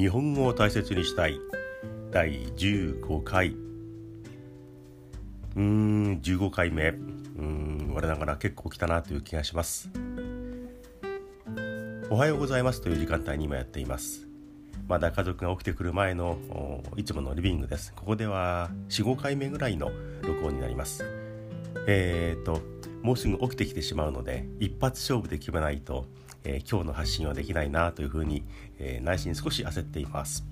日本語を大切にしたい。第15回。うーん15回目。うーん我ながら結構来たなという気がします。おはようございます。という時間帯に今やっています。まだ家族が起きてくる前のいつものリビングです。ここでは45回目ぐらいの録音になります。えーともうすぐ起きてきてしまうので一発勝負で決めないとえー、今日の発信はできないなというふうに、えー、内心少し焦っています。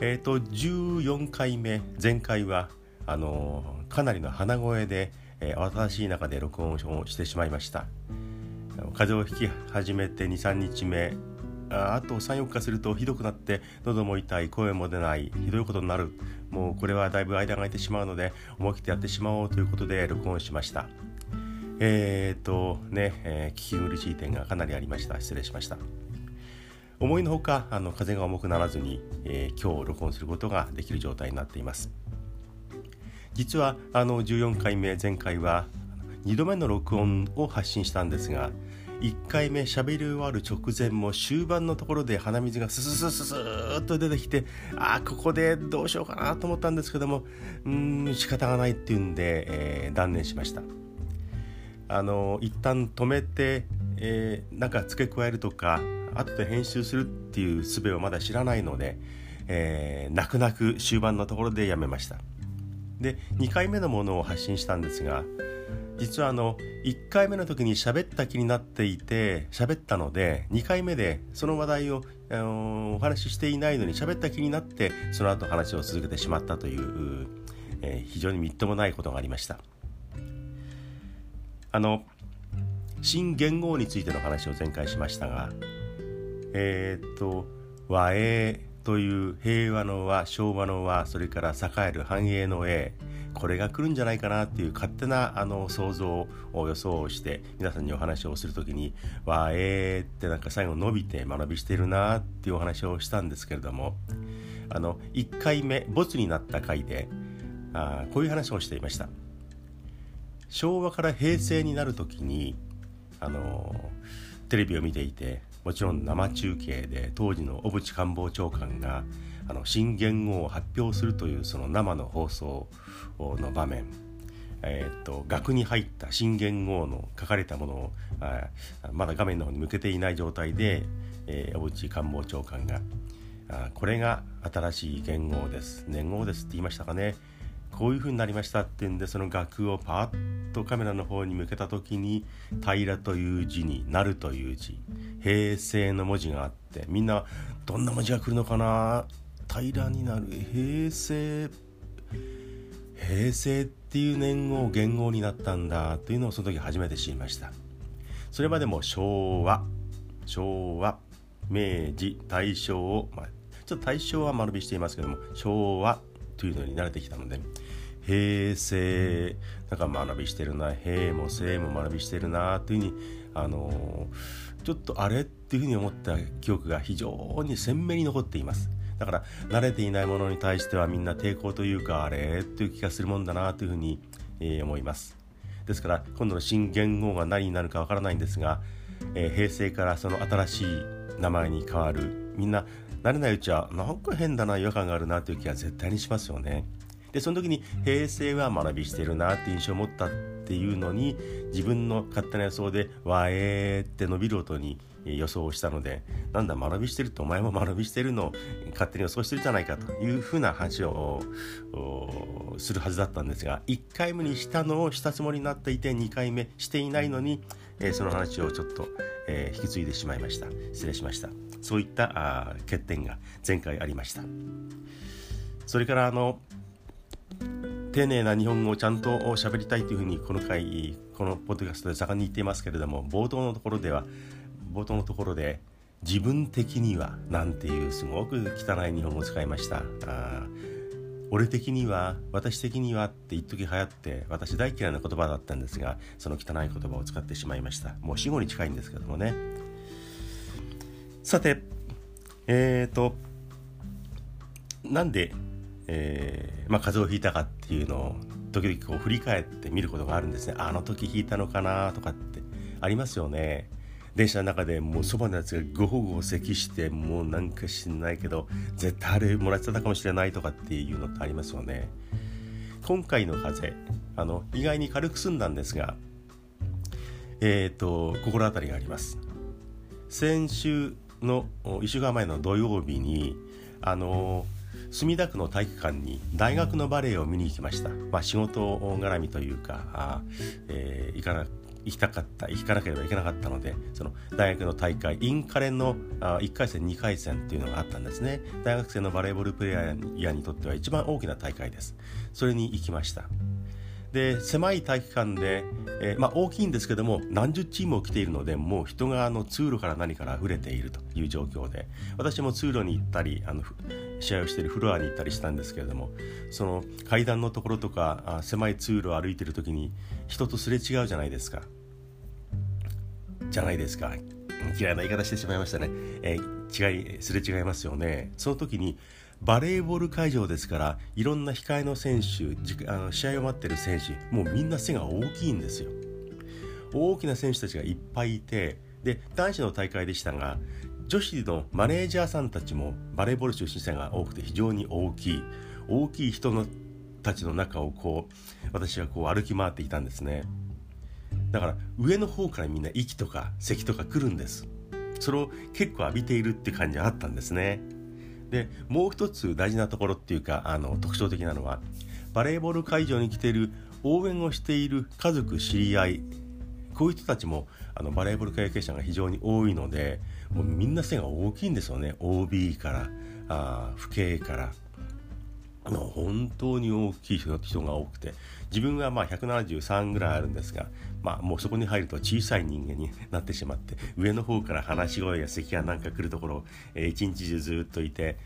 えっ、ー、と14回目前回はあのかなりの鼻声で、えー、慌ただしい中で録音をしてしまいました。風邪をひき始めて23日目ああと34日するとひどくなって喉も痛い声も出ないひどいことになるもうこれはだいぶ間が空いてしまうので思い切ってやってしまおうということで録音しましたえー、っとね、えー、聞き苦しい点がかなりありました。失礼しました。思いのほかあの風が重くならずに、えー、今日録音することができる状態になっています。実はあの14回目前回は2度目の録音を発信したんですが1回目喋り終わる直前も終盤のところで鼻水がスススススーッと出てきてああここでどうしようかなと思ったんですけどもうん仕方がないっていうんで、えー、断念しました。あの一旦止めて、えー、なんか付け加えるとか後で編集するっていう術をまだ知らないので、えー、泣く泣く終盤のところでやめましたで2回目のものを発信したんですが実はあの1回目の時に喋った気になっていて喋ったので2回目でその話題を、あのお話ししていないのに喋った気になってその後話を続けてしまったという、えー、非常にみっともないことがありました。あの新元号についての話を前回しましたがえー、っと和英という平和の和昭和の和それから栄える繁栄の栄これが来るんじゃないかなっていう勝手なあの想像を予想して皆さんにお話をする時に和英ってなんか最後伸びて学びしてるなっていうお話をしたんですけれどもあの1回目没になった回であこういう話をしていました。昭和から平成になる時にあのテレビを見ていてもちろん生中継で当時の小渕官房長官があの新元号を発表するというその生の放送の場面えー、っと額に入った新元号の書かれたものをあまだ画面の方に向けていない状態で、えー、小渕官房長官があこれが新しい元号です年号ですって言いましたかね。こういう風になりましたってんでその額をパーッとカメラの方に向けた時に「平」という字に「なる」という字「平成」の文字があってみんなどんな文字が来るのかな？平らになる。平成平成っていう年号元号になったんだというのをその時初めて知りました。それまでも昭和。昭和。明治。大正を、まあ、ちょっと大正は丸引していますけども昭和というのに慣れてきたので平成。なんか学びしてるな。平も正も学びしてるなというふうにあのちょっとあれっていうふうに思った記憶が非常に鮮明に残っています。だから慣れていないものに対してはみんな抵抗というかあれっていう気がするもんだなというふうに、えー、思います。ですから今度の新元号が何になるかわからないんですが、えー、平成からその新しい名前に変わる。みんな慣れないうちはなんか変だな違和感があるなという気が絶対にしますよね。でその時に平成は学びしてるなって印象を持ったっていうのに自分の勝手な予想で「わえー」って伸びる音に予想をしたのでなんだ学びしてるってお前も学びしてるのを勝手に予想してるじゃないかというふうな話をするはずだったんですが1回目にしたのをしたつもりになっていて2回目していないのに、えー、その話をちょっと、えー、引き継いでしまいました。失礼しました。そういったあ欠点が前回ありました。それからあの丁寧な日本語をちゃんと喋りたいというふうにこの回このポッドキャストで盛んに言っていますけれども冒頭のところでは冒頭のところで自分的にはなんていうすごく汚い日本語を使いました。あ俺的には私的にはって一時流行って私大嫌いな言葉だったんですがその汚い言葉を使ってしまいました。もう死後に近いんですけどもね。さてえっ、ー、となんでえー、まあ、風邪をひいたかっていうのを時々こう振り返って見ることがあるんですね。あの時ひいたのかなとかってありますよね。電車の中でもうそばのやつがごほごほ咳してもうなんか知んないけど絶対あれもらってたかもしれないとかっていうのってありますよね。今回の風邪あの意外に軽く済んだんですがえっ、ー、と心当たりがあります。先週の1週間前の土曜日にあの墨田区の体育館に大学のバレエを見に行きました、まあ、仕事絡みというか、えー、行かな行きたかった行かなければいけなかったのでその大学の大会インカレのあ1回戦2回戦っていうのがあったんですね。大学生のバレーボールプレーヤーにとっては一番大きな大会です。それに行きました。で狭い体育館で、えー、まあ、大きいんですけども何十チームも来ているのでもう人があの通路から何から溢れているという状況で私も通路に行ったりあの試合をしているフロアに行ったりしたんですけれどもその階段のところとか狭い通路を歩いている時に人とすれ違うじゃないですか。じゃないですか。嫌いな言い方してしまいましたね、えー、違いすれ違いますよね。その時にバレーボール会場ですからいろんな控えの選手あの試合を待ってる選手もうみんな背が大きいんですよ。大きな選手たちがいっぱいいてで男子の大会でしたが女子のマネージャーさんたちもバレーボール出身者が多くて非常に大きい大きい人のたちの中をこう私はこう歩き回っていたんですね。だから上の方からみんな息とか咳とか来るんです。それを結構浴びているって感じがあったんですね。でもう一つ大事なところっていうかあの特徴的なのはバレーボール会場に来ている応援をしている家族知り合いこういう人たちもあのバレーボール経験者が非常に多いのでもうみんな背が大きいんですよね。OB からあ父兄から。の本当に大きい人が多くて。自分はまあ173ぐらいあるんですが、まあ、もうそこに入ると小さい人間になってしまって上の方から話し声や咳がなんか来るところ、えー、一日中ずっといて。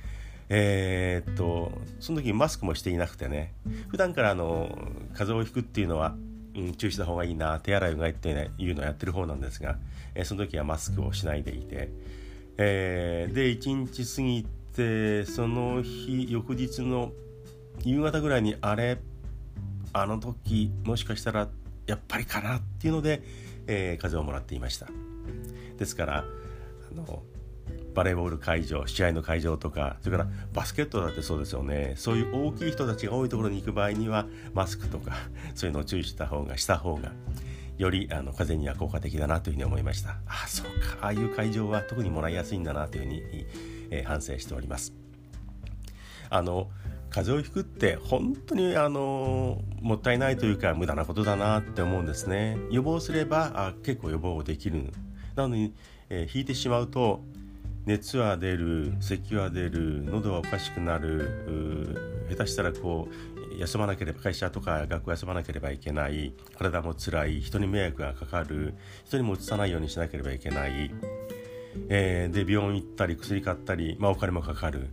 えー、っとその時マスクもしていなくてね。普段からあの風邪をひくっていうのは、うん、注意した方がいいな手洗いうがいっていうのをやってる方なんですが、えー、その時はマスクをしないでいて、えー、で1日過ぎてその日翌日の夕方ぐらいにあれあの時もしかしたらやっぱりかなっていうので、えー、風をもらっていました。ですからあのバレーボール会場試合の会場とかそれからバスケットだってそうですよね。そういう大きい人たちが多いところに行く場合にはマスクとか そういうのを注意した方がした方がよりあの風には効果的だなというふうに思いました。ああそうか。ああいう会場は特にもらいやすいんだなというふうに、えー、反省しております。あの風邪をひくって本当にあのもったいないというか無駄なことだなって思うんですね。予防すればあ結構予防できる。なのに、えー、引いてしまうと熱は出る咳は出る喉はおかしくなる下手したらこう休まなければ会社とか学校休まなければいけない体も辛い人に迷惑がかかる人にもうつさないようにしなければいけない、えー、で病院行ったり薬買ったり、まあ、お金もかかる。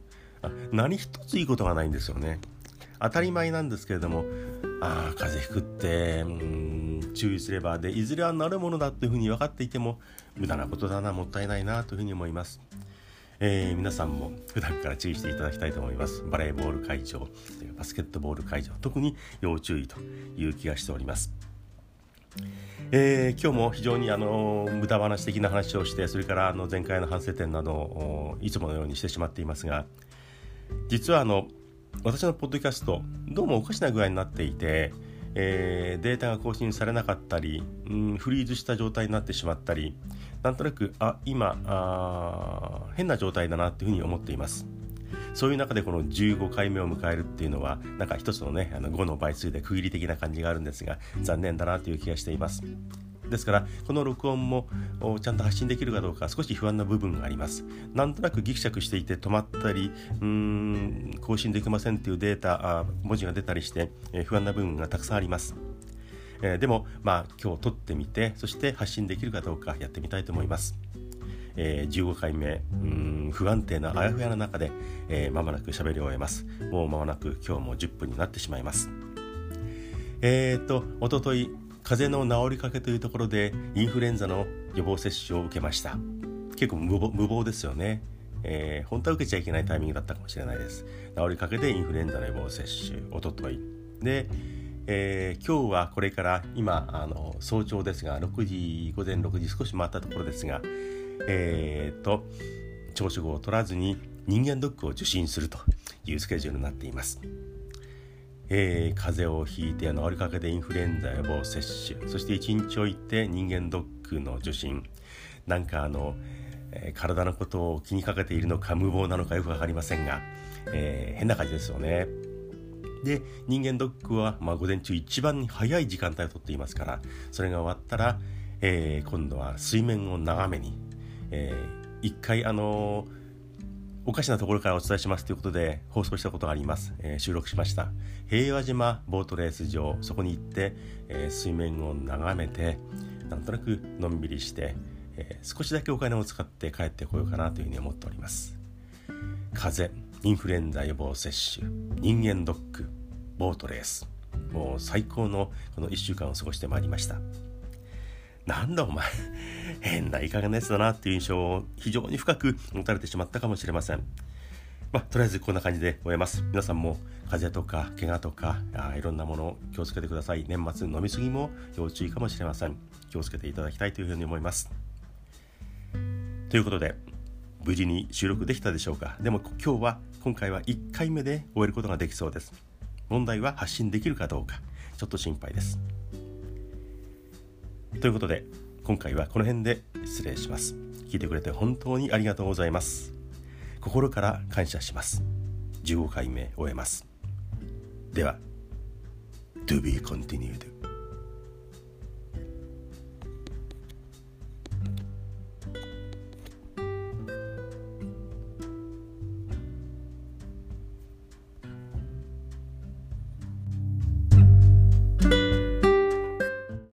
何一ついいことがないんですよね。当たり前なんですけれどもああ風邪ひくってうん注意すればでいずれはなるものだというふうに分かっていても無駄なことだなもったいないなというふうに思います、えー、皆さんも普段から注意していただきたいと思います。バレーボール会場バスケットボール会場特に要注意という気がしております。えー、今日も非常にあの無駄話的な話をしてそれからあの前回の反省点などをいつものようにしてしまっていますが実はあの私のポッドキャストどうもおかしな具合になっていて、えー、データが更新されなかったり、うん、フリーズした状態になってしまったりなんとなくあ今あ変な状態だなっていうふうに思っています。そういう中でこの15回目を迎えるっていうのはなんか一つのねあの5の倍数で区切り的な感じがあるんですが残念だなという気がしています。ですからこの録音もちゃんと発信できるかどうか少し不安な部分があります。なんとなくギクシャクしていて止まったりうーん更新できませんっていうデータ文字が出たりして、不安な部分がたくさんあります。え、でもまあ今日撮ってみてそして発信できるかどうかやってみたいと思います、えー、15回目うん不安定なあやふやな中で、えー、間もなく喋り終えます。もう間もなく今日も10分になってしまいます。えっ、とおととい風邪の治りかけというところでインフルエンザの予防接種を受けました。結構無謀ですよね、えー、本当は受けちゃいけないタイミングだったかもしれないです。治りかけでインフルエンザの予防接種おとといで、えー、今日はこれから今あの早朝ですが6時午前6時少し回ったところですがえー、と朝食を取らずに人間ドックを受診するというスケジュールになっています。えー、風邪をひいて治りかけでインフルエンザ予防接種そして1日置いて人間ドックの受診なんかあの、えー、体のことを気にかけているのか無謀なのかよく分かりませんが、えー、変な感じですよね。で人間ドックは、まあ、午前中一番早い時間帯をとっていますからそれが終わったら、え、今度は水面を眺めに、えー、一回あのーおかしなところからお伝えしますということで放送したことがあります、えー、収録しました。平和島ボートレース場そこに行って、えー、水面を眺めてなんとなくのんびりして、えー、少しだけお金を使って帰ってこようかなというふうに思っております。風邪インフルエンザ予防接種人間ドックボートレース。もう最高のこの1週間を過ごしてまいりました。なんだお前変ないい加減なやつだなっていう印象を非常に深く持たれてしまったかもしれません。まあ、とりあえずこんな感じで終えます。皆さんも風邪とか怪我とかあいろんなものを気をつけてください。年末飲み過ぎも要注意かもしれません。気をつけていただきたいというふうに思います。ということで、無事に収録できたでしょうかでも今日は、今回は1回目で終えることができそうです。問題は発信できるかどうか、ちょっと心配です。ということで今回はこの辺で失礼します。聞いてくれて本当にありがとうございます。心から感謝します。15回目終えます。では To be continued.